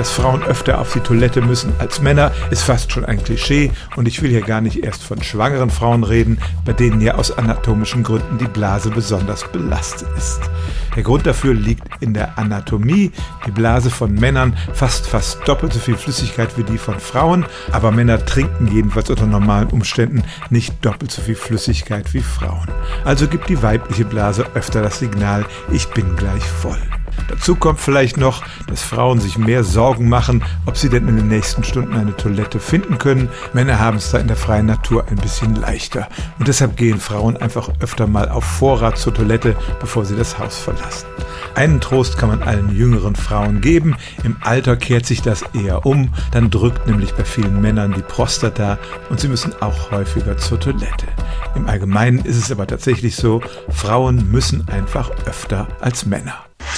Dass Frauen öfter auf die Toilette müssen als Männer, ist fast schon ein Klischee und ich will hier gar nicht erst von schwangeren Frauen reden, bei denen ja aus anatomischen Gründen die Blase besonders belastet ist. Der Grund dafür liegt in der Anatomie. Die Blase von Männern fasst fast doppelt so viel Flüssigkeit wie die von Frauen, aber Männer trinken jedenfalls unter normalen Umständen nicht doppelt so viel Flüssigkeit wie Frauen. Also gibt die weibliche Blase öfter das Signal, ich bin gleich voll. Dazu kommt vielleicht noch, dass Frauen sich mehr Sorgen machen, ob sie denn in den nächsten Stunden eine Toilette finden können. Männer haben es da in der freien Natur ein bisschen leichter. Und deshalb gehen Frauen einfach öfter mal auf Vorrat zur Toilette, bevor sie das Haus verlassen. Einen Trost kann man allen jüngeren Frauen geben. Im Alter kehrt sich das eher um. Dann drückt nämlich bei vielen Männern die Prostata und sie müssen auch häufiger zur Toilette. Im Allgemeinen ist es aber tatsächlich so, Frauen müssen einfach öfter als Männer.